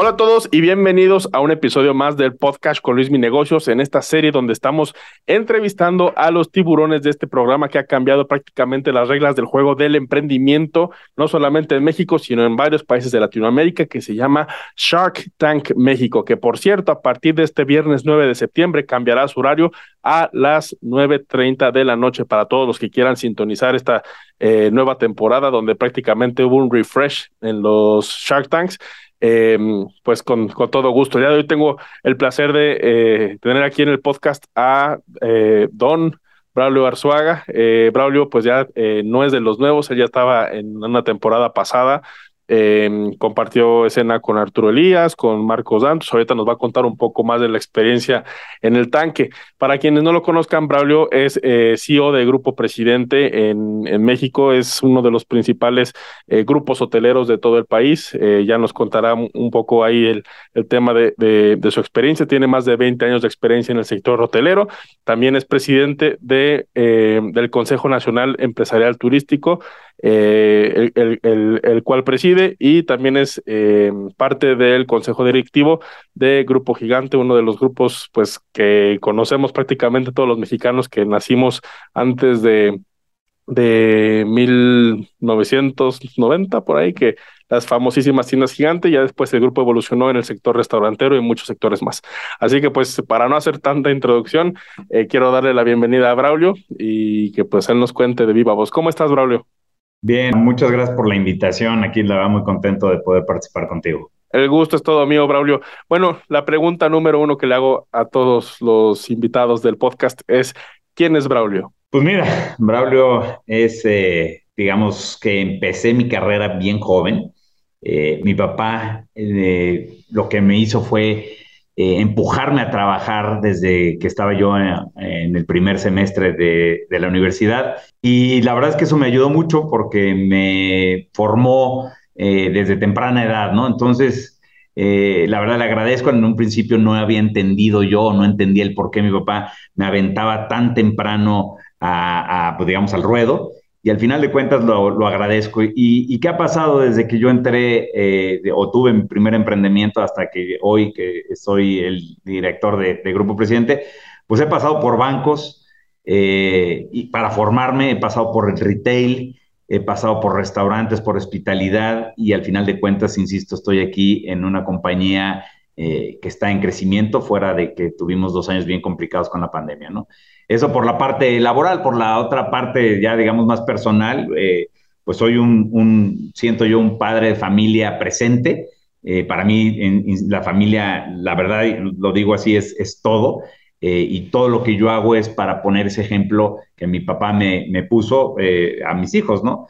Hola a todos y bienvenidos a un episodio más del podcast con Luis Mi Negocios en esta serie donde estamos entrevistando a los tiburones de este programa que ha cambiado prácticamente las reglas del juego del emprendimiento, no solamente en México, sino en varios países de Latinoamérica, que se llama Shark Tank México, que por cierto, a partir de este viernes 9 de septiembre cambiará su horario a las 9.30 de la noche para todos los que quieran sintonizar esta eh, nueva temporada donde prácticamente hubo un refresh en los Shark Tanks. Em, pues con, todo gusto. Ya de hoy tengo el placer de eh, tener aquí en el podcast a eh, Don Braulio Arzuaga. Eh, Braulio, pues ya no es de los nuevos, él ya estaba en una temporada pasada Em, compartió escena con Arturo Elías, con Marcos Dantos. Ahorita nos va a contar un poco más de la experiencia en el tanque. Para quienes no lo conozcan, Braulio es eh, CEO de Grupo Presidente en, México, es uno de los principales eh, grupos hoteleros de todo el país. Eh, ya nos contará un poco ahí el, el tema de, de, su experiencia. Tiene más de 20 años de experiencia en el sector hotelero. También es presidente de, del Consejo Nacional Empresarial Turístico. El, el, el, cual preside y también es eh, parte del consejo directivo de Grupo Gigante, uno de los grupos pues que conocemos prácticamente todos los mexicanos que nacimos antes de, de 1990 por ahí, que las famosísimas tiendas gigante, ya después el grupo evolucionó en el sector restaurantero y muchos sectores más. Así que pues para no hacer tanta introducción, eh, quiero darle la bienvenida a Braulio y que pues él nos cuente de viva voz. ¿Cómo estás, Braulio? Bien, muchas gracias por la invitación. Aquí la va muy contento de poder participar contigo. El gusto es todo mío, Braulio. Bueno, la pregunta número uno que le hago a todos los invitados del podcast es, ¿quién es Braulio? Pues mira, Braulio es, eh, digamos que empecé mi carrera bien joven. Eh, mi papá eh, lo que me hizo fue eh, empujarme a trabajar desde que estaba yo en, el primer semestre de, la universidad. Y la verdad es que eso me ayudó mucho porque me formó eh, desde temprana edad, ¿no? Entonces, eh, la verdad le agradezco. En un principio no había entendido yo, no entendía el por qué mi papá me aventaba tan temprano a, pues, digamos, al ruedo y al final de cuentas lo, agradezco. ¿Y, qué ha pasado desde que yo entré eh, o tuve mi primer emprendimiento hasta que hoy que soy el director de, Grupo Presidente? Pues he pasado por bancos eh, y para formarme, he pasado por el retail, he pasado por restaurantes, por hospitalidad y al final de cuentas, insisto, estoy aquí en una compañía eh, que está en crecimiento fuera de que tuvimos dos años bien complicados con la pandemia, ¿no? Eso por la parte laboral, por la otra parte ya digamos más personal, eh, pues soy un, siento yo un padre de familia presente. Eh, para mí en, la familia, la verdad, lo digo así, es, es todo. Eh, y todo lo que yo hago es para poner ese ejemplo que mi papá me, me puso a mis hijos, ¿no?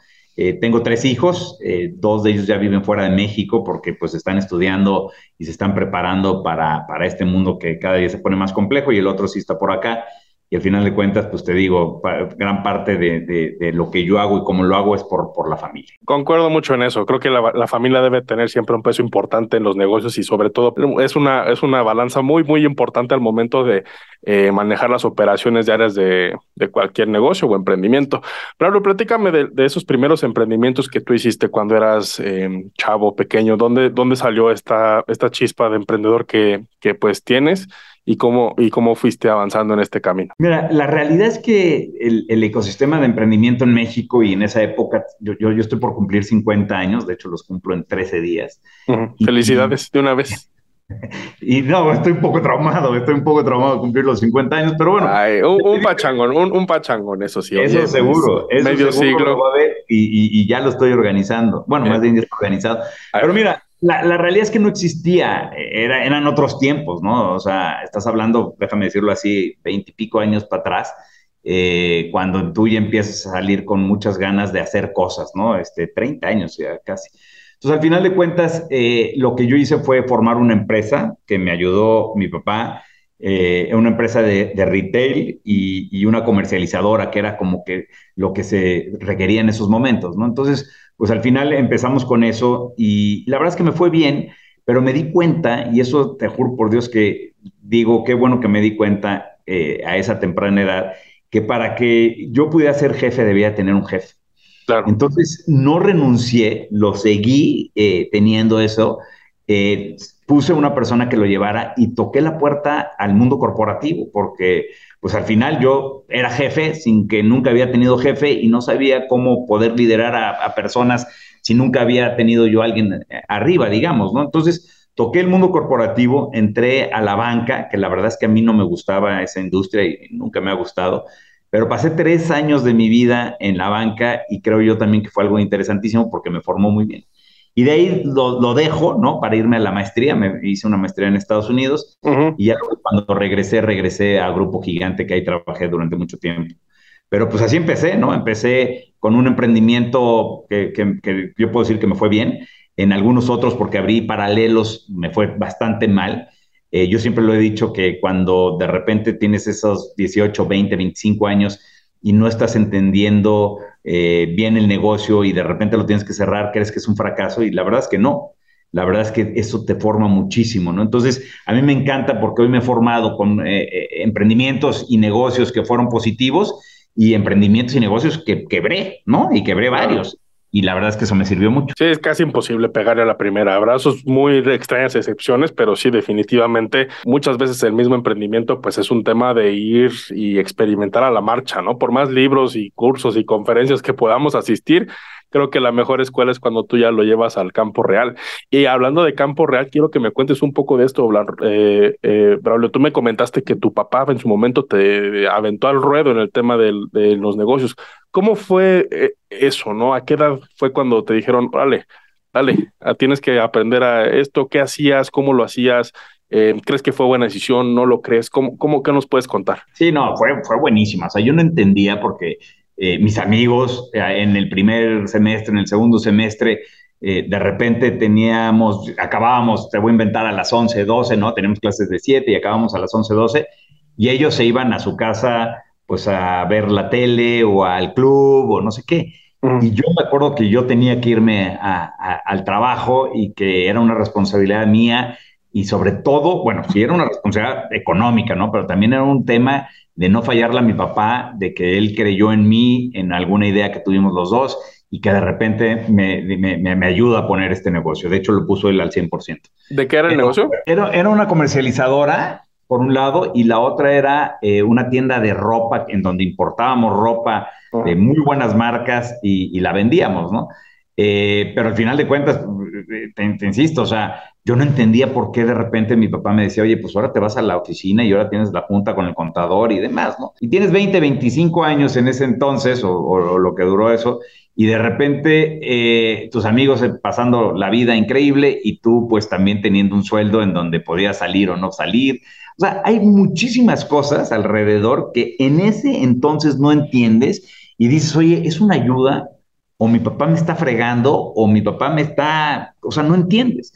tengo tres hijos, dos de ellos ya viven fuera de México porque pues están estudiando y se están preparando para, para este mundo que cada día se pone más complejo y el otro sí está por acá y al final de cuentas, pues te digo, gran parte de, lo que yo hago y cómo lo hago es por, por la familia. Concuerdo mucho en eso. Creo que la, familia debe tener siempre un peso importante en los negocios y sobre todo es una, es una balanza muy, muy importante al momento de eh, manejar las operaciones diarias de, de cualquier negocio o emprendimiento. Pero platícame de, esos primeros emprendimientos que tú hiciste cuando eras em, chavo, pequeño. ¿Dónde, ¿Dónde salió esta, esta chispa de emprendedor que, que pues tienes? Y cómo, y cómo fuiste avanzando en este camino? Mira, la realidad es que el, ecosistema de emprendimiento en México y en esa época, yo, yo, estoy por cumplir 50 años, de hecho los cumplo en 13 días. Felicidades de una vez. Y no, estoy un poco traumado, estoy un poco traumado de cumplir los 50 años, pero bueno. un, pachangón, un, pachangón, eso sí. Eso seguro, eso medio siglo. y, y, ya lo estoy organizando. Bueno, más bien ya está organizado. Pero mira, la, realidad es que no existía, era, eran otros tiempos, ¿no? O sea, estás hablando, déjame decirlo así, veintipico años para atrás, eh, cuando tú ya empiezas a salir con muchas ganas de hacer cosas, ¿no? Este, 30 años ya casi. Entonces, al final de cuentas, eh, lo que yo hice fue formar una empresa que me ayudó mi papá eh, una empresa de, retail y, una comercializadora, que era como que lo que se requería en esos momentos, ¿no? Entonces, pues al final empezamos con eso y la verdad es que me fue bien, pero me di cuenta, y eso te juro por Dios que digo, qué bueno que me di cuenta eh, a esa temprana edad, que para que yo pudiera ser jefe debía tener un jefe. Claro. Entonces, no renuncié, lo seguí eh, teniendo eso. Eh, puse una persona que lo llevara y toqué la puerta al mundo corporativo, porque pues al final yo era jefe sin que nunca había tenido jefe y no sabía cómo poder liderar a, personas si nunca había tenido yo alguien arriba, digamos, ¿no? Entonces, toqué el mundo corporativo, entré a la banca, que la verdad es que a mí no me gustaba esa industria y nunca me ha gustado, pero pasé tres años de mi vida en la banca y creo yo también que fue algo interesantísimo porque me formó muy bien. Y de ahí lo, dejo, ¿no? Para irme a la maestría. Me hice una maestría en Estados Unidos y ya cuando regresé, regresé a Grupo Gigante que ahí trabajé durante mucho tiempo. Pero pues así empecé, ¿no? Empecé con un emprendimiento que, que, yo puedo decir que me fue bien. En algunos otros, porque abrí paralelos, me fue bastante mal. Eh, yo siempre lo he dicho que cuando de repente tienes esos 18, 20, 25 años y no estás entendiendo eh, bien el negocio y de repente lo tienes que cerrar, crees que es un fracaso y la verdad es que no. La verdad es que eso te forma muchísimo, ¿no? Entonces, a mí me encanta porque hoy me he formado con eh, eh, emprendimientos y negocios que fueron positivos y emprendimientos y negocios que quebré, ¿no? Y quebré varios y la verdad es que eso me sirvió mucho. Sí, es casi imposible pegarle a la primera. Abrazos muy extrañas excepciones, pero sí, definitivamente, muchas veces el mismo emprendimiento, pues es un tema de ir y experimentar a la marcha, ¿no? Por más libros y cursos y conferencias que podamos asistir, creo que la mejor escuela es cuando tú ya lo llevas al campo real. Y hablando de campo real, quiero que me cuentes un poco de esto, eh, eh, Braulio. Tú me comentaste que tu papá en su momento te aventó al ruedo en el tema de los negocios. ¿Cómo fue eh, eso, no? ¿A qué edad fue cuando te dijeron, dale, dale, tienes que aprender a esto? ¿Qué hacías? ¿Cómo lo hacías? ¿Crees que fue buena decisión? ¿No lo crees? ¿Cómo, cómo qué nos puedes contar? Sí, no, fue, fue buenísima. O sea, yo no entendía porque eh, mis amigos eh, en el primer semestre, en el segundo semestre, eh, de repente teníamos, acabábamos, te voy a inventar a las 11, 12, ¿no? Tenemos clases de 7 y acabamos a las 11, 12, y ellos se iban a su casa pues a ver la tele o al club o no sé qué. Y yo me acuerdo que yo tenía que irme al trabajo y que era una responsabilidad mía y sobre todo, bueno, sí era una responsabilidad económica, ¿no? Pero también era un tema de no fallarle a mi papá, de que él creyó en mí, en alguna idea que tuvimos los dos y que de repente me, me, ayuda a poner este negocio. De hecho, lo puso él al 100%. ¿De qué era el negocio? Era, era, una comercializadora, por un lado, y la otra era eh, una tienda de ropa en donde importábamos ropa de muy buenas marcas y, y la vendíamos, ¿no? Eh, pero al final de cuentas, te, insisto, o sea, yo no entendía por qué de repente mi papá me decía, oye, pues ahora te vas a la oficina y ahora tienes la junta con el contador y demás, ¿no? Y tienes 20, 25 años en ese entonces, o, lo que duró eso, y de repente eh, tus amigos pasando la vida increíble y tú pues también teniendo un sueldo en donde podías salir o no salir. O sea, hay muchísimas cosas alrededor que en ese entonces no entiendes y dices, oye, es una ayuda o mi papá me está fregando, o mi papá me está, o sea, no entiendes.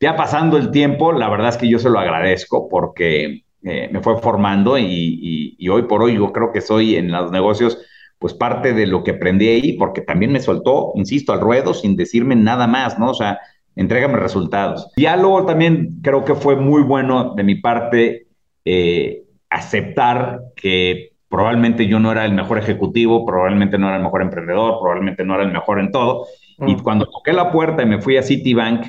Ya pasando el tiempo, la verdad es que yo se lo agradezco porque eh, me fue formando y, hoy por hoy yo creo que soy en los negocios pues parte de lo que aprendí ahí, porque también me soltó, insisto, al ruedo sin decirme nada más, ¿no? O sea, entrégame resultados. Ya luego también creo que fue muy bueno de mi parte eh, aceptar que probablemente yo no era el mejor ejecutivo, probablemente no era el mejor emprendedor, probablemente no era el mejor en todo. Y mm. cuando toqué la puerta y me fui a Citibank,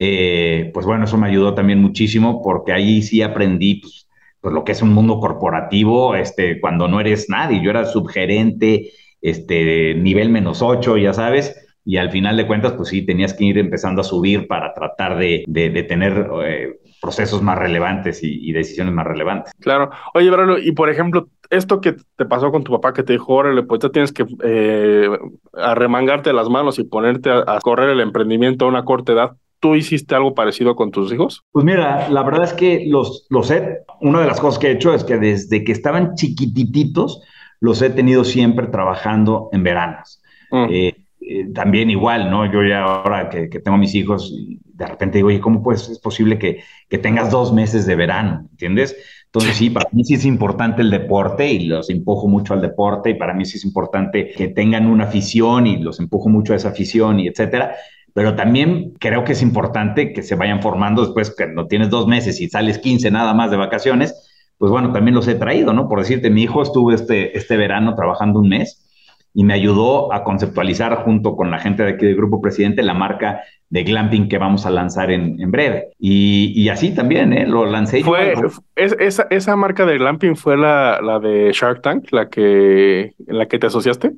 eh, pues bueno, eso me ayudó también muchísimo porque ahí sí aprendí pues, pues, lo que es un mundo corporativo, este, cuando no eres nadie. Yo era subgerente, este, nivel menos ocho, ya sabes. Y al final de cuentas, pues sí, tenías que ir empezando a subir para tratar de, de, tener eh, procesos más relevantes y, decisiones más relevantes. Claro. Oye, Bruno, y por ejemplo, esto que te pasó con tu papá que te dijo, órale, pues ya tienes que eh, arremangarte las manos y ponerte a, correr el emprendimiento a una corta edad. ¿Tú hiciste algo parecido con tus hijos? Pues mira, la verdad es que los, los he, una de las cosas que he hecho es que desde que estaban chiquititos, los he tenido siempre trabajando en veranas. Mm. Eh, eh, también igual, ¿no? Yo ya ahora que, que tengo mis hijos, de repente digo, oye, ¿cómo pues es posible que, que tengas dos meses de verano? ¿Entiendes? Entonces sí, para mí sí es importante el deporte y los empujo mucho al deporte y para mí sí es importante que tengan una afición y los empujo mucho a esa afición y etcétera. Pero también creo que es importante que se vayan formando después que no tienes dos meses y sales 15 nada más de vacaciones, pues bueno, también los he traído, ¿no? Por decirte, mi hijo estuvo este, este verano trabajando un mes y me ayudó a conceptualizar junto con la gente de aquí del Grupo Presidente la marca de glamping que vamos a lanzar en, en breve. Y, y, así también, ¿eh? Lo lancé. Fue, es, esa, esa marca de glamping fue la, la de Shark Tank, la que, en la que te asociaste.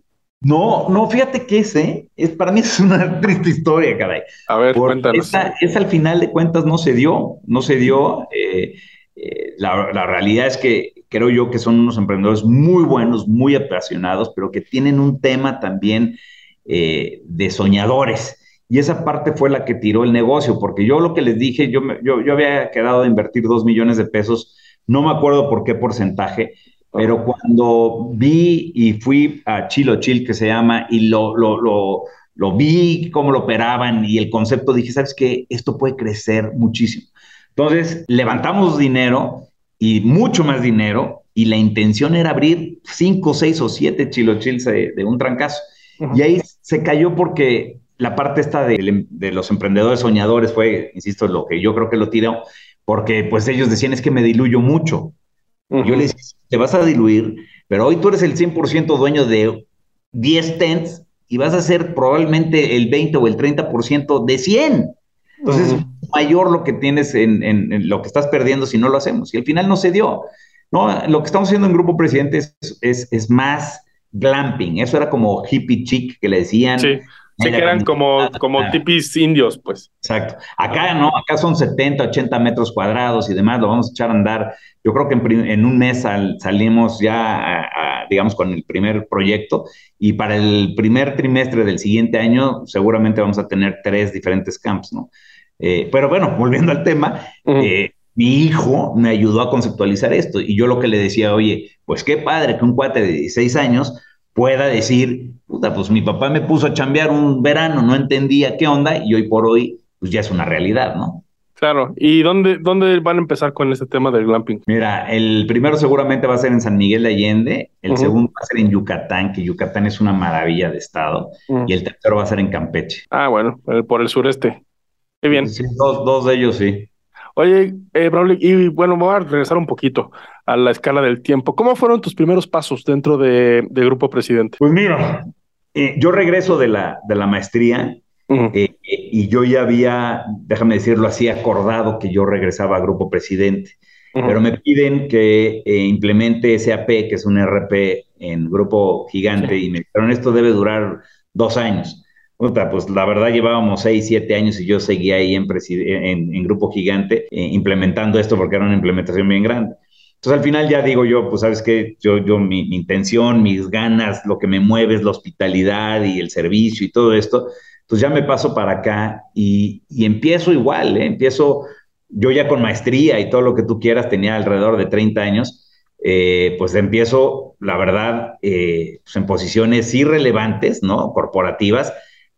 No, no, fíjate que ese, es, para mí es una triste historia, caray. A ver, cuéntanos. Esa, esa, al final de cuentas no se dio, no se dio. Eh, eh, la, la, realidad es que creo yo que son unos emprendedores muy buenos, muy apasionados, pero que tienen un tema también eh, de soñadores. Y esa parte fue la que tiró el negocio, porque yo lo que les dije, yo, yo, yo había quedado de invertir dos millones de pesos, no me acuerdo por qué porcentaje, pero cuando vi y fui a Chilo Chil, que se llama, y lo, lo, lo, lo vi, cómo lo operaban y el concepto, dije, ¿sabes qué? Esto puede crecer muchísimo. Entonces, levantamos dinero y mucho más dinero, y la intención era abrir cinco, seis o siete chilochils de, de un trancazo. Uh -huh. Y ahí se cayó porque la parte esta de, de, los emprendedores soñadores fue, insisto, lo que yo creo que lo tiró, porque pues ellos decían, es que me diluyo mucho. Uh -huh. Yo les dije, te vas a diluir, pero hoy tú eres el 100% dueño de 10 tents y vas a ser probablemente el 20 o el 30% de 100. Entonces, uh -huh. mayor lo que tienes en, en, en, lo que estás perdiendo si no lo hacemos. Y al final no se dio. No, lo que estamos haciendo en Grupo Presidente es, es, es más glamping. Eso era como hippie chic que le decían. Sí. Sí, que eran como, como tipis indios, pues. Exacto. Acá no, acá son 70, 80 metros cuadrados y demás, lo vamos a echar a andar. Yo creo que en, en un mes sal, salimos ya, a, a, digamos, con el primer proyecto y para el primer trimestre del siguiente año seguramente vamos a tener tres diferentes camps, ¿no? Eh, pero bueno, volviendo al tema, uh -huh. eh, mi hijo me ayudó a conceptualizar esto y yo lo que le decía, oye, pues qué padre que un cuate de 16 años pueda decir, puta, pues mi papá me puso a chambear un verano, no entendía qué onda y hoy por hoy pues ya es una realidad, ¿no? Claro, ¿y dónde, dónde van a empezar con este tema del glamping? Mira, el primero seguramente va a ser en San Miguel de Allende, el uh -huh. segundo va a ser en Yucatán, que Yucatán es una maravilla de estado, uh -huh. y el tercero va a ser en Campeche. Ah, bueno, por el sureste. Qué bien. Sí, dos, dos de ellos sí. Oye, eh, Braulio, y bueno, voy a regresar un poquito a la escala del tiempo. ¿Cómo fueron tus primeros pasos dentro de, de Grupo Presidente? Pues mira, eh, yo regreso de la, de la maestría uh -huh. eh, y yo ya había, déjame decirlo así, acordado que yo regresaba a Grupo Presidente. Uh -huh. Pero me piden que eh, implemente SAP, que es un RP en Grupo Gigante, sí. y me dijeron, esto debe durar dos años. Puta, pues la verdad llevábamos seis, siete años y yo seguía ahí en, en, en Grupo Gigante eh, implementando esto porque era una implementación bien grande. Entonces al final ya digo yo, pues sabes que yo, yo mi, mi, intención, mis ganas, lo que me mueve es la hospitalidad y el servicio y todo esto. Entonces ya me paso para acá y, y empiezo igual, ¿eh? empiezo yo ya con maestría y todo lo que tú quieras, tenía alrededor de 30 años, eh, pues empiezo, la verdad, eh, pues en posiciones irrelevantes, ¿no? Corporativas,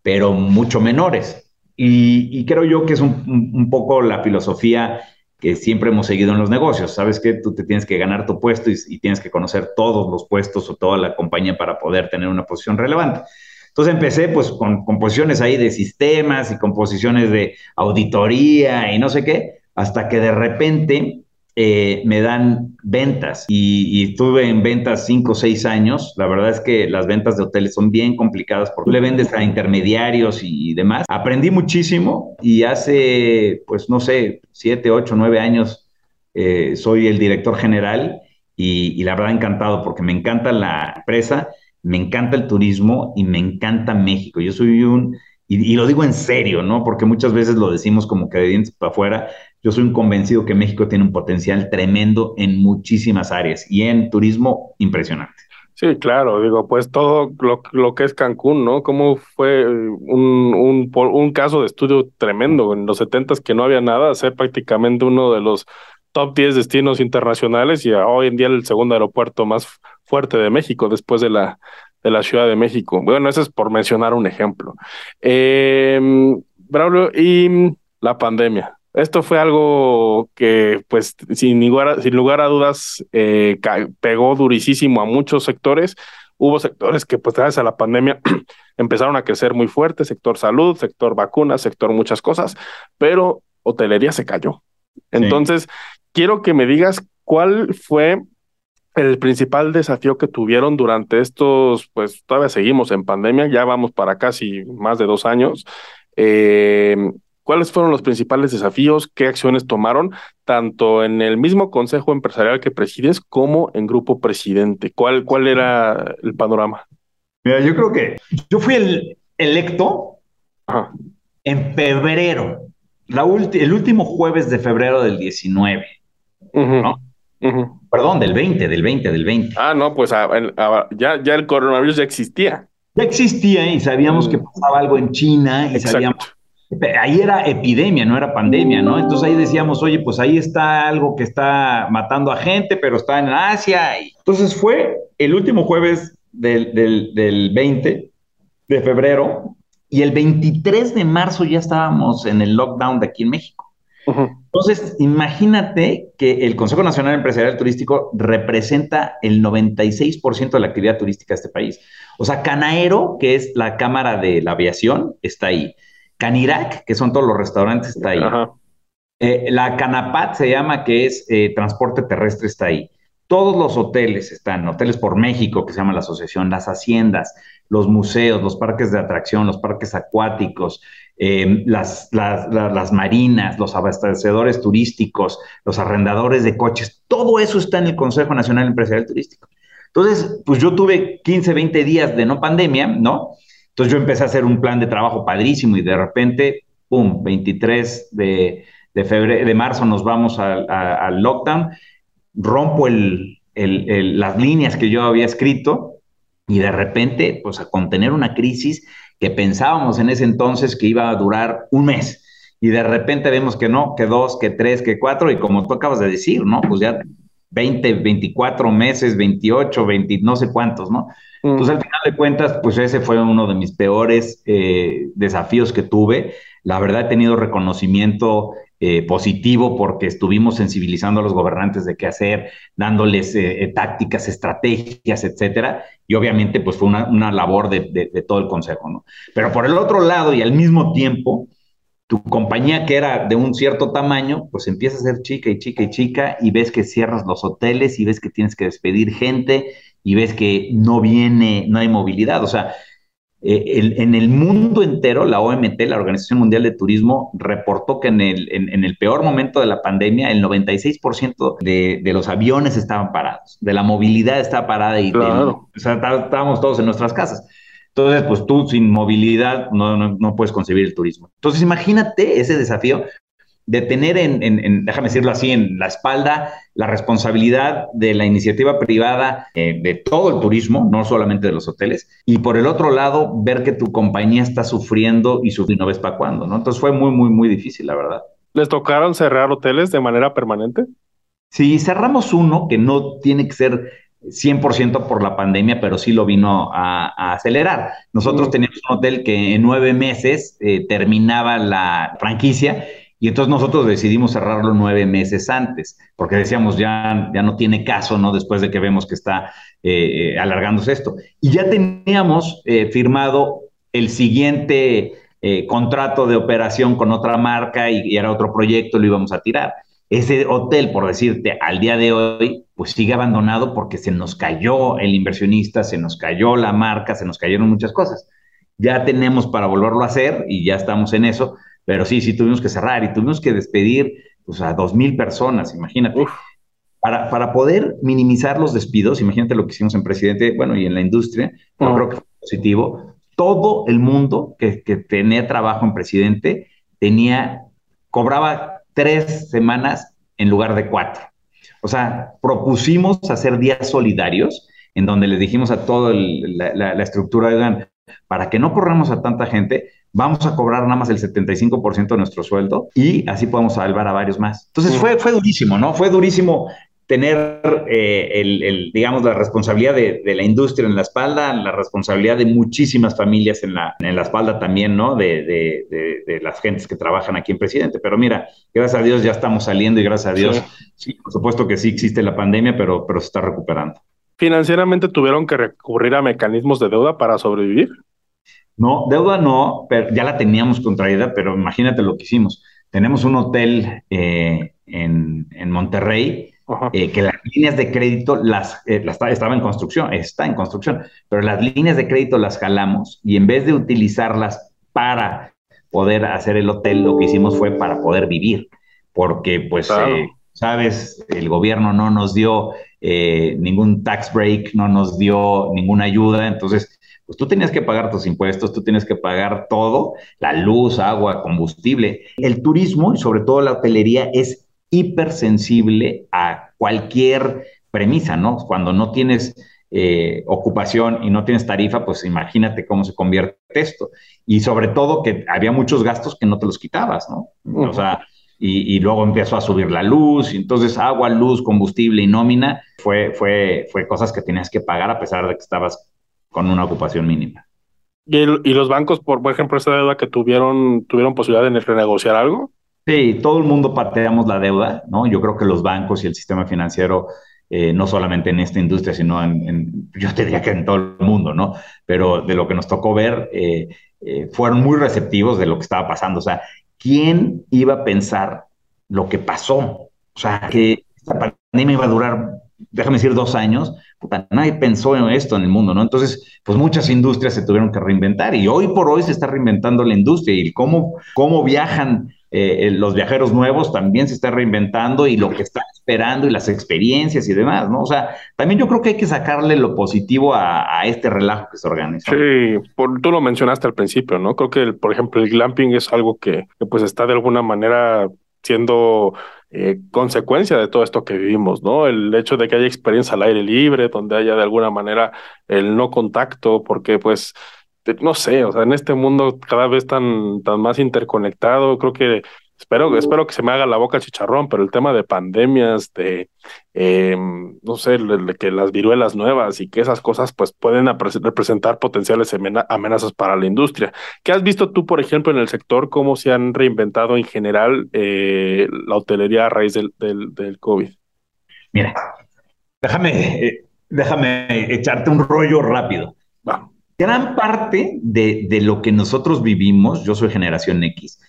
pero mucho menores. Y, y creo yo que es un, un, poco la filosofía que siempre hemos seguido en los negocios. Sabes que tú te tienes que ganar tu puesto y, y, tienes que conocer todos los puestos o toda la compañía para poder tener una posición relevante. Entonces empecé pues con, con posiciones ahí de sistemas y con posiciones de auditoría y no sé qué, hasta que de repente eh, me dan ventas y, estuve en ventas cinco o seis años. La verdad es que las ventas de hoteles son bien complicadas porque le vendes a intermediarios y demás. Aprendí muchísimo y hace, pues no sé, siete, ocho, nueve años eh, soy el director general y, la verdad encantado porque me encanta la empresa, me encanta el turismo y me encanta México. Yo soy un y, y, lo digo en serio, ¿no? Porque muchas veces lo decimos como que de dientes para afuera. Yo soy un convencido que México tiene un potencial tremendo en muchísimas áreas y en turismo impresionante. Sí, claro, digo, pues todo lo, que es Cancún, ¿no? Cómo fue un, un, caso de estudio tremendo en los setentas que no había nada, ser prácticamente uno de los top 10 destinos internacionales y hoy en día el segundo aeropuerto más fuerte de México después de la, Ciudad de México. Bueno, eso es por mencionar un ejemplo. Eh, Braulio, y la pandemia. Esto fue algo que, pues, sin lugar, sin lugar a dudas, eh, pegó durísimo a muchos sectores. Hubo sectores que, pues, gracias a la pandemia, empezaron a crecer muy fuerte, sector salud, sector vacunas, sector muchas cosas, pero hotelería se cayó. Entonces, quiero que me digas cuál fue el principal desafío que tuvieron durante estos, pues todavía seguimos en pandemia, ya vamos para casi más de dos años. Eh, ¿Cuáles fueron los principales desafíos? ¿Qué acciones tomaron tanto en el mismo consejo empresarial que presides como en grupo presidente? ¿Cuál, cuál era el panorama? Mira, yo creo que yo fui el electo en febrero, la el último jueves de febrero del 19, ¿no? Perdón, del 20, del 20, del 20. Ah, no, pues ah, ah, ya, ya el coronavirus ya existía. Ya existía y sabíamos que mm. pasaba algo en China y sabíamos ahí era epidemia, no era pandemia, ¿no? Entonces ahí decíamos, oye, pues ahí está algo que está matando a gente, pero está en Asia. Entonces fue el último jueves del, del, 20 de febrero y el 23 de marzo ya estábamos en el lockdown de aquí en México. Entonces, imagínate que el Consejo Nacional Empresarial Turístico representa el 96% de la actividad turística de este país. O sea, Canaero, que es la Cámara de la Aviación, está ahí. Canirac, que son todos los restaurantes, está ahí. Eh, la Canapat se llama, que es eh, transporte terrestre, está ahí. Todos los hoteles están, hoteles por México, que se llama la asociación, las haciendas, los museos, los parques de atracción, los parques acuáticos, em, las, las, marinas, los abastecedores turísticos, los arrendadores de coches, todo eso está en el Consejo Nacional Empresarial Turístico. Entonces, pues yo tuve 15, 20 días de no pandemia, ¿no? Entonces yo empecé a hacer un plan de trabajo padrísimo y de repente, ¡pum!, 23 de, febrero, de marzo nos vamos al lockdown, rompo el, las líneas que yo había escrito y de repente, pues a contener una crisis que pensábamos en ese entonces que iba a durar un mes. Y de repente vemos que no, que dos, que tres, que cuatro, y como tú acabas de decir, ¿no? Pues ya 20, 24 meses, 28, 20, no sé cuántos, ¿no? Entonces, al final de cuentas, pues ese fue uno de mis peores eh, desafíos que tuve. La verdad, he tenido reconocimiento eh, positivo porque estuvimos sensibilizando a los gobernantes de qué hacer, dándoles eh, tácticas, estrategias, etcétera. Y obviamente, pues fue una, labor de, de, todo el consejo, ¿no? Pero por el otro lado y al mismo tiempo, tu compañía que era de un cierto tamaño, pues empieza a ser chica y chica y chica y ves que cierras los hoteles y ves que tienes que despedir gente y ves que no viene, no hay movilidad. O sea, eh, en el mundo entero, la OMT, la Organización Mundial de Turismo, reportó que en el, en, el peor momento de la pandemia, el 96% de, de, los aviones estaban parados, de la movilidad estaba parada y o sea, estábamos todos en nuestras casas. Entonces, pues tú sin movilidad no, no, no, puedes concebir el turismo. Entonces, imagínate ese desafío de tener en, déjame decirlo así, en la espalda la responsabilidad de la iniciativa privada eh, de todo el turismo, no solamente de los hoteles, y por el otro lado, ver que tu compañía está sufriendo y, su, y no ves para cuándo, ¿no? Entonces fue muy, muy, muy difícil, la verdad. ¿Les tocaron cerrar hoteles de manera permanente? Sí, cerramos uno que no tiene que ser 100% por la pandemia, pero sí lo vino a, acelerar. Nosotros teníamos un hotel que en nueve meses eh, terminaba la franquicia y entonces nosotros decidimos cerrarlo nueve meses antes, porque decíamos ya, ya no tiene caso, ¿no? Después de que vemos que está eh, alargándose esto. Y ya teníamos eh, firmado el siguiente contrato de operación con otra marca y, era otro proyecto, lo íbamos a tirar. Ese hotel, por decirte, al día de hoy, pues sigue abandonado porque se nos cayó el inversionista, se nos cayó la marca, se nos cayeron muchas cosas. Ya tenemos para volverlo a hacer y ya estamos en eso, pero sí, sí tuvimos que cerrar y tuvimos que despedir pues, a dos mil personas, imagínate. Para, para, poder minimizar los despidos, imagínate lo que hicimos en Presidente, bueno, y en la industria, yo creo que fue positivo. Todo el mundo que, que tenía trabajo en Presidente tenía, cobraba tres semanas en lugar de cuatro. O sea, propusimos hacer días solidarios en donde les dijimos a toda la, estructura, oigan, para que no corramos a tanta gente, vamos a cobrar nada más el 75% de nuestro sueldo y así podemos salvar a varios más. Entonces fue, fue durísimo, ¿no? Fue durísimo tener eh, el, digamos, la responsabilidad de, la industria en la espalda, la responsabilidad de muchísimas familias en la, en la espalda también, ¿no? De, de, las gentes que trabajan aquí en Presidente. Pero mira, gracias a Dios ya estamos saliendo y gracias a Dios, sí, por supuesto que sí existe la pandemia, pero, pero se está recuperando. ¿Financieramente tuvieron que recurrir a mecanismos de deuda para sobrevivir? No, deuda no, pero ya la teníamos contraída, pero imagínate lo que hicimos. Tenemos un hotel eh, en, en Monterrey eh, que las líneas de crédito las, eh, estaba en construcción, está en construcción, pero las líneas de crédito las jalamos y en vez de utilizarlas para poder hacer el hotel, lo que hicimos fue para poder vivir, porque pues, sabes, el gobierno no nos dio ningún tax break, no nos dio ninguna ayuda, entonces pues tú tenías que pagar tus impuestos, tú tienes que pagar todo, la luz, agua, combustible. El turismo y sobre todo la hotelería es hipersensible a cualquier premisa, ¿no? Cuando no tienes eh, ocupación y no tienes tarifa, pues imagínate cómo se convierte esto. Y sobre todo que había muchos gastos que no te los quitabas, ¿no? O sea, y, luego empezó a subir la luz, y entonces agua, luz, combustible y nómina, fue, fue, fue cosas que tenías que pagar a pesar de que estabas con una ocupación mínima. ¿Y, y los bancos, por, por ejemplo, esa deuda que tuvieron, tuvieron posibilidad de renegociar algo? Sí, todo el mundo pateamos la deuda, ¿no? Yo creo que los bancos y el sistema financiero, eh, no solamente en esta industria, sino en, yo te diría que en todo el mundo, ¿no? Pero de lo que nos tocó ver, eh, eh, fueron muy receptivos de lo que estaba pasando. O sea, ¿quién iba a pensar lo que pasó? O sea, que esta pandemia iba a durar, déjame decir, dos años. Puta, nadie pensó en esto en el mundo, ¿no? Entonces, pues muchas industrias se tuvieron que reinventar y hoy por hoy se está reinventando la industria y cómo, cómo viajan eh, los viajeros nuevos también se está reinventando y lo que están esperando y las experiencias y demás, ¿no? O sea, también yo creo que hay que sacarle lo positivo a, este relajo que se organiza. Sí, tú lo mencionaste al principio, ¿no? Creo que, por ejemplo, el glamping es algo que, pues está de alguna manera siendo eh, consecuencia de todo esto que vivimos, ¿no? El hecho de que haya experiencia al aire libre, donde haya de alguna manera el no contacto, porque pues no sé, o sea, en este mundo cada vez tan, tan más interconectado, creo que espero, espero que se me haga la boca chicharrón, pero el tema de pandemias, de, em, no sé, que las viruelas nuevas y que esas cosas pues pueden representar potenciales amenazas para la industria. ¿Qué has visto tú, por ejemplo, en el sector, cómo se han reinventado en general eh, la hotelería a raíz del, del, COVID? Mira, déjame, eh, déjame echarte un rollo rápido. Gran parte de, lo que nosotros vivimos, yo soy generación X,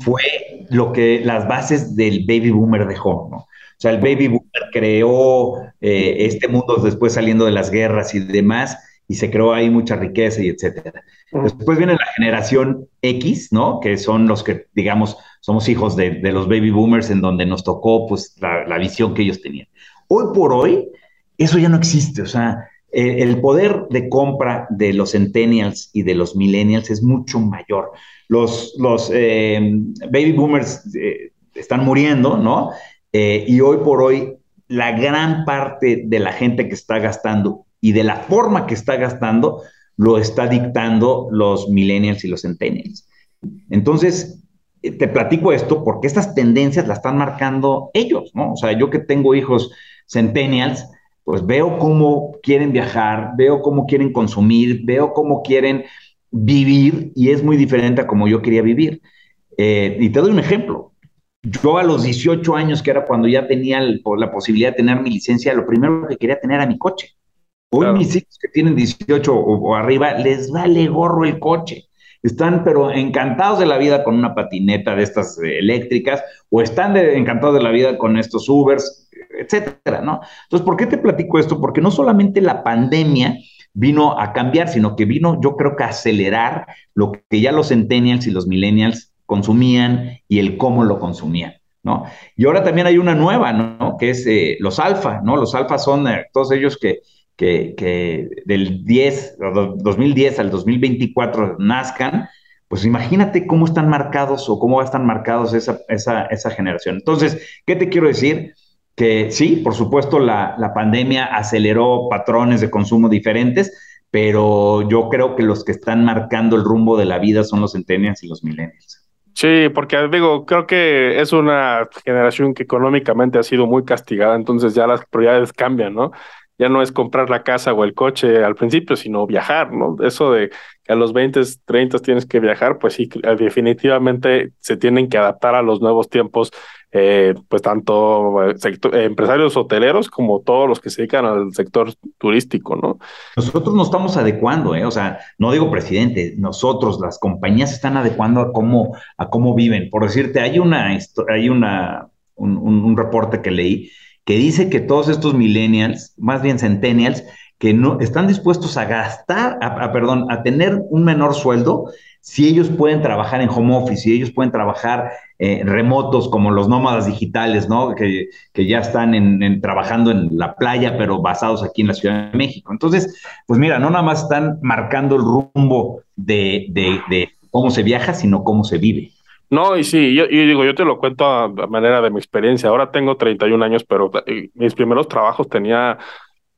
fue lo que las bases del baby boomer dejó, ¿no? O sea, el baby boomer creó eh, este mundo después saliendo de las guerras y demás, y se creó ahí mucha riqueza y etcétera. Después viene la generación X, ¿no? Que son los que, digamos, somos hijos de, los baby boomers en donde nos tocó, pues, la, la visión que ellos tenían. Hoy por hoy, eso ya no existe, o sea, eh, el poder de compra de los centennials y de los millennials es mucho mayor. Los, eh, baby boomers eh, están muriendo, ¿no? y hoy por hoy, la gran parte de la gente que está gastando y de la forma que está gastando, lo está dictando los millennials y los centennials. Entonces, te platico esto porque estas tendencias las están marcando ellos, ¿no? O sea, yo que tengo hijos centennials, pues veo cómo quieren viajar, veo cómo quieren consumir, veo cómo quieren vivir y es muy diferente a como yo quería vivir. Eh, y te doy un ejemplo. Yo a los 18 años, que era cuando ya tenía la posibilidad de tener mi licencia, lo primero que quería tener era mi coche. Hoy mis hijos que tienen 18 o, arriba, les vale gorro el coche. Están pero encantados de la vida con una patineta de estas eh, eléctricas o están encantados de la vida con estos Ubers etcétera, ¿no? Entonces, ¿por qué te platico esto? Porque no solamente la pandemia vino a cambiar, sino que vino, yo creo que a acelerar lo que ya los centennials y los millennials consumían y el cómo lo consumían, ¿no? Y ahora también hay una nueva, ¿no? Que es eh, los alfa, ¿no? Los alfa son eh, todos ellos que, que, que, del 10, 2010 al 2024 nazcan, pues imagínate cómo están marcados o cómo están marcados esa, esa, esa generación. Entonces, ¿qué te quiero decir? Que sí, por supuesto, la, pandemia aceleró patrones de consumo diferentes, pero yo creo que los que están marcando el rumbo de la vida son los centennials y los millennials. Sí, porque digo, creo que es una generación que económicamente ha sido muy castigada, entonces ya las prioridades cambian, ¿no? Ya no es comprar la casa o el coche al principio, sino viajar, ¿no? Eso de que a los 20, 30 tienes que viajar, pues sí, definitivamente se tienen que adaptar a los nuevos tiempos eh, pues tanto eh, eh, empresarios hoteleros como todos los que se dedican al sector turístico, ¿no? Nosotros nos estamos adecuando, ¿eh? O sea, no digo presidente, nosotros, las compañías están adecuando a cómo, a cómo viven. Por decirte, hay una, hay una, un, reporte que leí que dice que todos estos millennials, más bien centennials, que no están dispuestos a gastar, a, perdón, a tener un menor sueldo si ellos pueden trabajar en home office, si ellos pueden trabajar eh, remotos como los nómadas digitales, ¿no? Que, que ya están trabajando en la playa, pero basados aquí en la Ciudad de México. Entonces, pues mira, no nada más están marcando el rumbo de, de, cómo se viaja, sino cómo se vive. No, y sí, yo, yo, digo, yo te lo cuento a manera de mi experiencia. Ahora tengo 31 años, pero eh, mis primeros trabajos tenía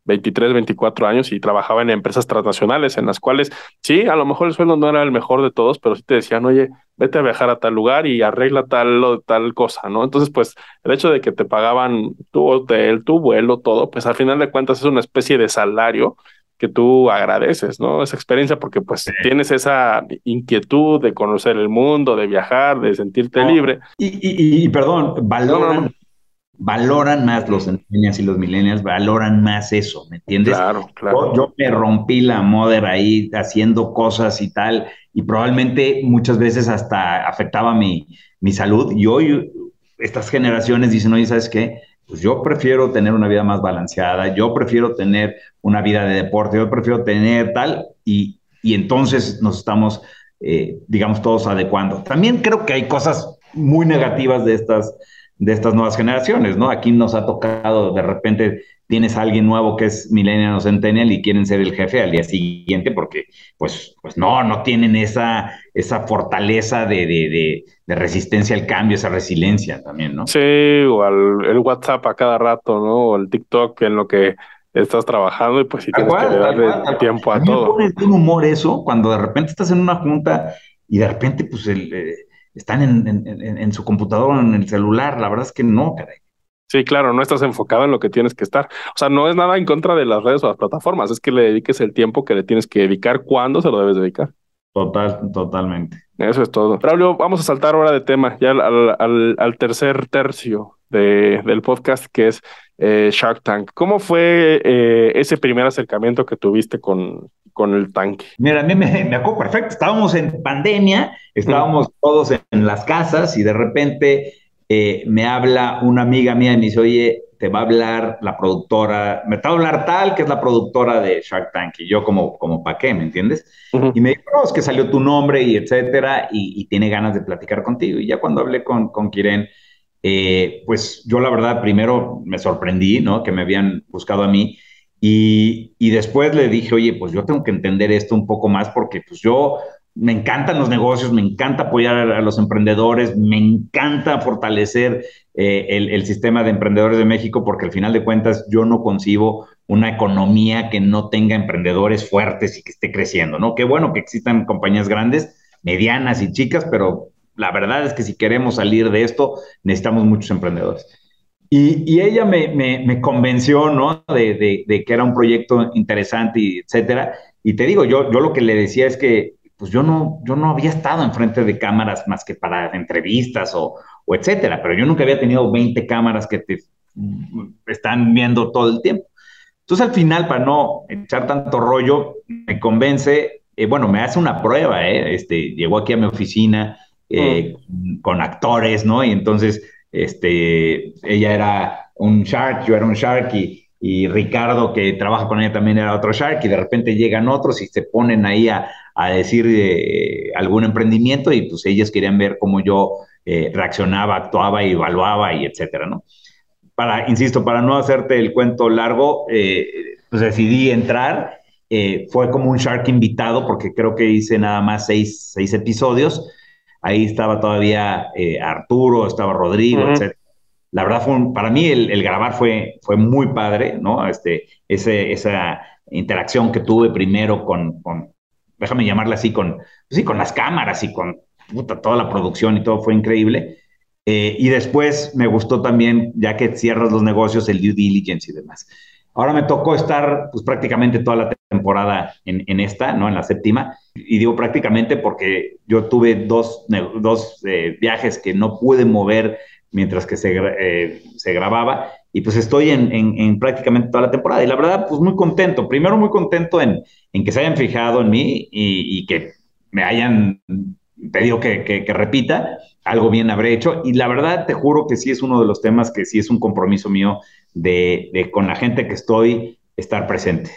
23, 24 años y trabajaba en empresas transnacionales en las cuales sí, a lo mejor el sueldo no era el mejor de todos, pero sí te decían, oye, vete a viajar a tal lugar y arregla tal tal cosa, ¿no? Entonces, pues el hecho de que te pagaban tu hotel, tu vuelo, todo, pues al final de cuentas es una especie de salario que tú agradeces, ¿no? Esa experiencia porque pues tienes esa inquietud de conocer el mundo, de viajar, de sentirte libre. Y, y, y, perdón, valoran valoran más los centennials y los millennials, valoran más eso, ¿me entiendes? Claro, claro. Yo, me rompí la moda ahí haciendo cosas y tal, y probablemente muchas veces hasta afectaba mi, mi salud. Y hoy estas generaciones dicen, oye, ¿sabes qué? Pues yo prefiero tener una vida más balanceada, yo prefiero tener una vida de deporte, yo prefiero tener tal, y, y entonces nos estamos, eh, digamos, todos adecuando. También creo que hay cosas muy negativas de estas de estas nuevas generaciones, ¿no? Aquí nos ha tocado, de repente tienes a alguien nuevo que es millennial o centennial y quieren ser el jefe al día siguiente porque, pues, pues no, no tienen esa, esa fortaleza de, de, de, resistencia al cambio, esa resiliencia también, ¿no? Sí, o al, el WhatsApp a cada rato, ¿no? O el TikTok en lo que estás trabajando y pues sí tienes que darle tiempo a, todo. Me pone un humor eso cuando de repente estás en una junta y de repente, pues, el... Eh, están en, su computadora, en el celular. La verdad es que no, caray. Sí, claro, no estás enfocado en lo que tienes que estar. O sea, no es nada en contra de las redes o las plataformas, es que le dediques el tiempo que le tienes que dedicar, cuando se lo debes dedicar. Total, totalmente. Eso es todo. Braulio, vamos a saltar ahora de tema, ya al, al, tercer tercio de, del podcast, que es eh, Shark Tank. ¿Cómo fue eh, ese primer acercamiento que tuviste con, con el tanque? Mira, a mí me, me acuerdo perfecto. Estábamos en pandemia, estábamos todos en, las casas y de repente eh, me habla una amiga mía y me dice, oye, te va a hablar la productora, me va a hablar tal que es la productora de Shark Tank. Y yo como, como ¿para qué? ¿Me entiendes? Y me dijo, no, es que salió tu nombre y etcétera, y, tiene ganas de platicar contigo. Y ya cuando hablé con, con Kiren, eh, pues yo la verdad primero me sorprendí, ¿no? Que me habían buscado a mí. Y, y, después le dije, oye, pues yo tengo que entender esto un poco más porque pues yo me encantan los negocios, me encanta apoyar a, los emprendedores, me encanta fortalecer eh, el, sistema de emprendedores de México porque al final de cuentas yo no concibo una economía que no tenga emprendedores fuertes y que esté creciendo, ¿no? Qué bueno que existan compañías grandes, medianas y chicas, pero la verdad es que si queremos salir de esto necesitamos muchos emprendedores. Y, ella me, convenció, ¿no? De, que era un proyecto interesante y etcétera. Y te digo, yo, yo lo que le decía es que, pues yo no, yo no había estado enfrente de cámaras más que para entrevistas o, o etcétera, pero yo nunca había tenido 20 cámaras que te están viendo todo el tiempo. Entonces, al final, para no echar tanto rollo, me convence, eh, bueno, me hace una prueba, ¿eh? Este, llegó aquí a mi oficina eh, mm. con actores, ¿no? Y entonces este, ella era un Shark, yo era un Shark y, Ricardo, que trabaja con ella, también era otro Shark, y de repente llegan otros y se ponen ahí a, decir eh, algún emprendimiento y pues ellos querían ver cómo yo eh, reaccionaba, actuaba y evaluaba y etcétera, ¿no? Para, insisto, para no hacerte el cuento largo, eh, pues decidí entrar, fue como un Shark invitado porque creo que hice nada más seis, seis episodios, Ahí estaba todavía eh, Arturo, estaba Rodrigo, etc. La verdad, fue para mí el, grabar fue, fue muy padre, ¿no? Este, ese, esa interacción que tuve primero con, con déjame llamarla así, con, pues sí, con las cámaras y con puta, toda la producción y todo fue increíble. Eh, y después me gustó también, ya que cierras los negocios, el due diligence y demás. Ahora me tocó estar pues, prácticamente toda la temporada en, en esta, ¿no? En la séptima. Y digo prácticamente porque yo tuve dos, dos eh, viajes que no pude mover mientras que se, eh, se grababa. Y pues estoy en, en, prácticamente toda la temporada. Y la verdad, pues muy contento. Primero muy contento en, en que se hayan fijado en mí y, y que me hayan pedido que, que, que, repita. Algo bien habré hecho. Y la verdad, te juro que sí es uno de los temas que sí es un compromiso mío de, de con la gente que estoy estar presente.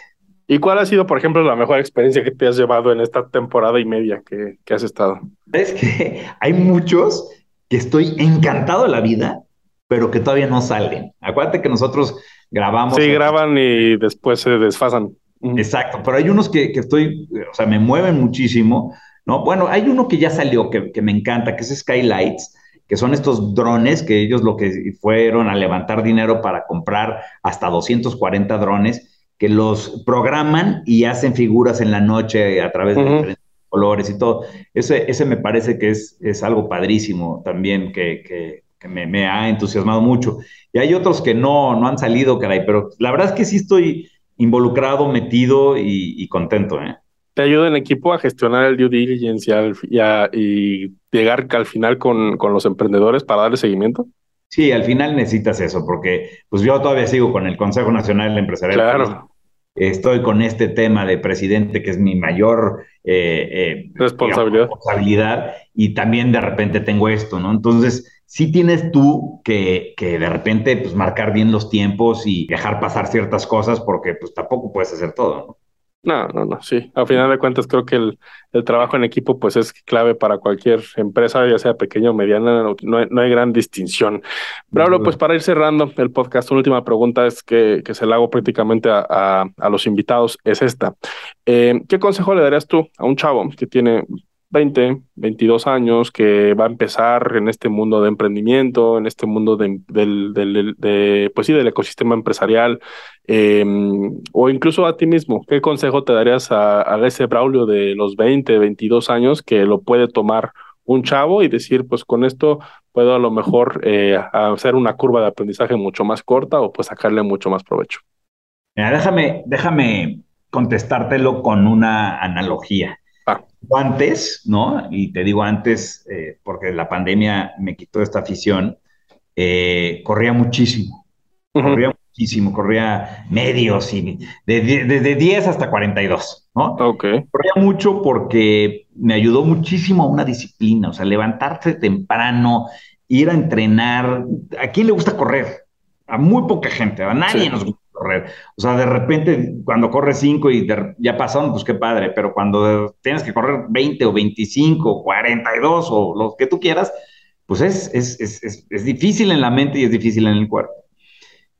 ¿Y cuál ha sido, por ejemplo, la mejor experiencia que te has llevado en esta temporada y media que, que has estado? Es que hay muchos que estoy encantado de la vida, pero que todavía no salen. Acuérdate que nosotros grabamos. Sí, graban y después se desfasan. Exacto, pero hay unos que, que, estoy, o sea, me mueven muchísimo, ¿no? Bueno, hay uno que ya salió que, que me encanta, que es Skylights, que son estos drones que ellos lo que fueron a levantar dinero para comprar hasta 240 drones que los programan y hacen figuras en la noche a través de uh -huh. diferentes colores y todo. Ese, ese me parece que es, es algo padrísimo también, que, que, que me, me, ha entusiasmado mucho. Y hay otros que no, no han salido, caray, pero la verdad es que sí estoy involucrado, metido y, y contento. ¿eh? ¿Te ayuda en equipo a gestionar el due diligence y, a, y llegar al final con, con los emprendedores para darle seguimiento? Sí, al final necesitas eso, porque pues yo todavía sigo con el Consejo Nacional Empresarial. Claro. Estoy con este tema de presidente, que es mi mayor eh, eh, responsabilidad. Digamos, responsabilidad, y también de repente tengo esto, ¿no? Entonces, sí tienes tú que, que, de repente pues, marcar bien los tiempos y dejar pasar ciertas cosas, porque pues tampoco puedes hacer todo, ¿no? No, no, no, sí. A final de cuentas creo que el, el, trabajo en equipo pues es clave para cualquier empresa, ya sea pequeña o mediana, no, no, hay, gran distinción. Bravo, pues para ir cerrando el podcast, una última pregunta es que, que se la hago prácticamente a, a, a los invitados, es esta. Eh, ¿Qué consejo le darías tú a un chavo que tiene 20, 22 años, que va a empezar en este mundo de emprendimiento, en este mundo de, del, del, de, pues sí, del ecosistema empresarial, eh, o incluso a ti mismo, ¿qué consejo te darías a, a, ese Braulio de los 20, 22 años que lo puede tomar un chavo y decir, pues con esto puedo a lo mejor eh, hacer una curva de aprendizaje mucho más corta o pues sacarle mucho más provecho? Mira, déjame, déjame contestártelo con una analogía. Antes, ¿no? Y te digo antes, eh, porque la pandemia me quitó esta afición, eh, corría muchísimo. Uh -huh. Corría muchísimo, corría medios y desde de, de 10 hasta 42, ¿no? Ok. Corría mucho porque me ayudó muchísimo a una disciplina, o sea, levantarse temprano, ir a entrenar. ¿A quién le gusta correr? A muy poca gente, a nadie sí. nos gusta correr. O sea, de repente, cuando corres 5 y de, ya pasaron, pues qué padre, pero cuando tienes que correr 20 o 25 o 42 o lo que tú quieras, pues es, es, es, es, difícil en la mente y es difícil en el cuerpo.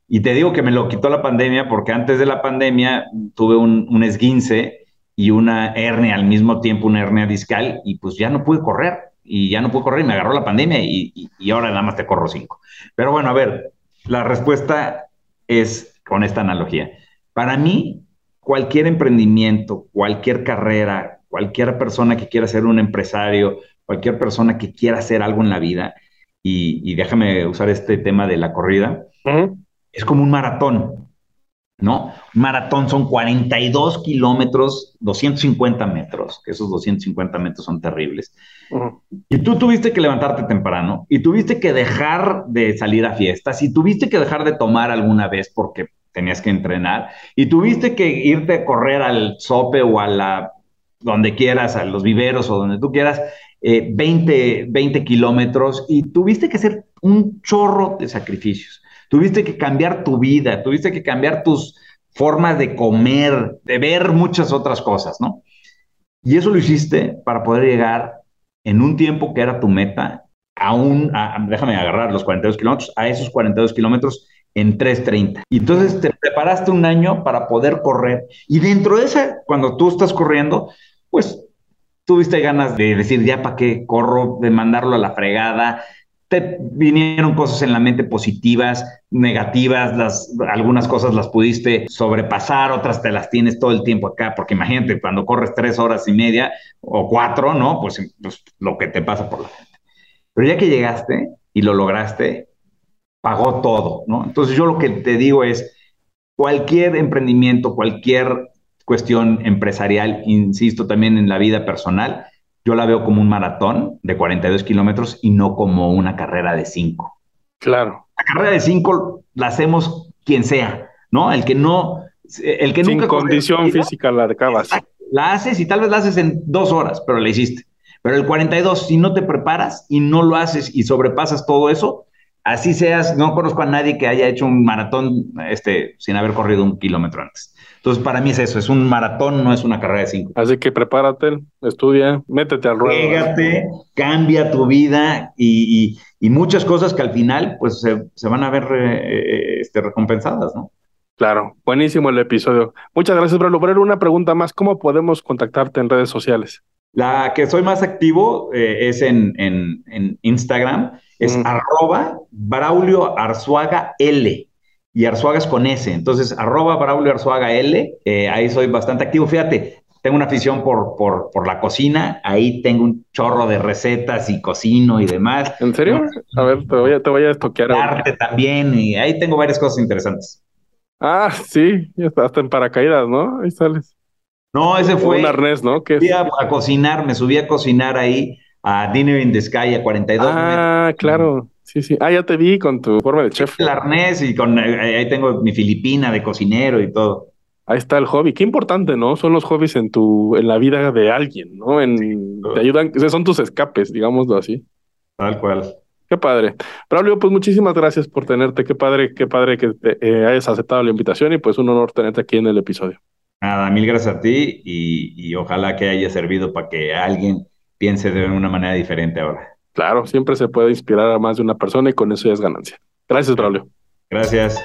Y te digo que me lo quitó la pandemia porque antes de la pandemia tuve un, un esguince y una hernia al mismo tiempo, una hernia discal, y pues ya no pude correr. Y ya no pude correr y me agarró la pandemia y, y, y ahora nada más te corro 5. Pero bueno, a ver, la respuesta es con esta analogía. Para mí, cualquier emprendimiento, cualquier carrera, cualquier persona que quiera ser un empresario, cualquier persona que quiera hacer algo en la vida, y, y déjame usar este tema de la corrida, uh -huh. es como un maratón, ¿no? Un maratón son 42 kilómetros, 250 metros, que esos 250 metros son terribles. Uh -huh. Y tú tuviste que levantarte temprano, y tuviste que dejar de salir a fiestas, y tuviste que dejar de tomar alguna vez porque tenías que entrenar y tuviste que irte a correr al sope o a la donde quieras, a los viveros o donde tú quieras, eh, 20, 20 kilómetros y tuviste que hacer un chorro de sacrificios. Tuviste que cambiar tu vida, tuviste que cambiar tus formas de comer, de ver muchas otras cosas, ¿no? Y eso lo hiciste para poder llegar en un tiempo que era tu meta, a un, déjame agarrar los 42 kilómetros, a esos 42 kilómetros en 3.30. Y entonces te preparaste un año para poder correr. Y dentro de esa, cuando tú estás corriendo, pues tuviste ganas de decir, ya para qué corro, de mandarlo a la fregada. Te vinieron cosas en la mente positivas, negativas, las, algunas cosas las pudiste sobrepasar, otras te las tienes todo el tiempo acá, porque imagínate, cuando corres tres horas y media o cuatro, ¿no? Pues, pues lo que te pasa por la mente. Pero ya que llegaste y lo lograste, pagó todo, ¿no? Entonces yo lo que te digo es, cualquier emprendimiento, cualquier cuestión empresarial, insisto también en la vida personal, yo la veo como un maratón de 42 kilómetros y no como una carrera de 5. Claro. La carrera de 5 la hacemos quien sea, ¿no? El que no, el que Sin condición física la acabas. La haces y tal vez la haces en dos horas, pero la hiciste. Pero el 42, si no te preparas y no lo haces y sobrepasas todo eso, así seas, no conozco a nadie que haya hecho un maratón este, sin haber corrido un kilómetro antes. Entonces, para mí es eso, es un maratón, no es una carrera de cinco. Así que prepárate, estudia, métete al ruedo. Pégate, cambia tu vida y, muchas cosas que al final, pues, se, van a ver eh, este, recompensadas, ¿no? Claro, buenísimo el episodio. Muchas gracias, Bruno. Por una pregunta más, ¿cómo podemos contactarte en redes sociales? La que soy más activo eh, es en, Instagram, es arroba Braulio Arzuaga L y Arzuaga es con S. Entonces, arroba Braulio Arzuaga L, eh, ahí soy bastante activo. Fíjate, tengo una afición por, por, por, la cocina, ahí tengo un chorro de recetas y cocino y demás. ¿En serio? A ver, te voy a, te voy a estoquear. Arte también, y ahí tengo varias cosas interesantes. Ah, sí, hasta en paracaídas, ¿no? Ahí sales. No, ese fue. Un arnés, ¿no? Fui a, a, cocinar, me subí a cocinar ahí a Dinner in the Sky a 42 Ah, claro. Sí, sí. Ah, ya te vi con tu forma de chef. El arnés y con eh, ahí tengo mi filipina de cocinero y todo. Ahí está el hobby. Qué importante, ¿no? Son los hobbies en tu, en la vida de alguien, ¿no? En, te ayudan, son tus escapes, digámoslo así. Tal cual. Qué padre. Braulio, pues muchísimas gracias por tenerte. Qué padre, qué padre que te, eh, hayas aceptado la invitación y pues un honor tenerte aquí en el episodio. Nada, mil gracias a ti y, y ojalá que haya servido para que alguien piense de una manera diferente ahora. Claro, siempre se puede inspirar a más de una persona y con eso ya es ganancia. Gracias, Braulio. Gracias.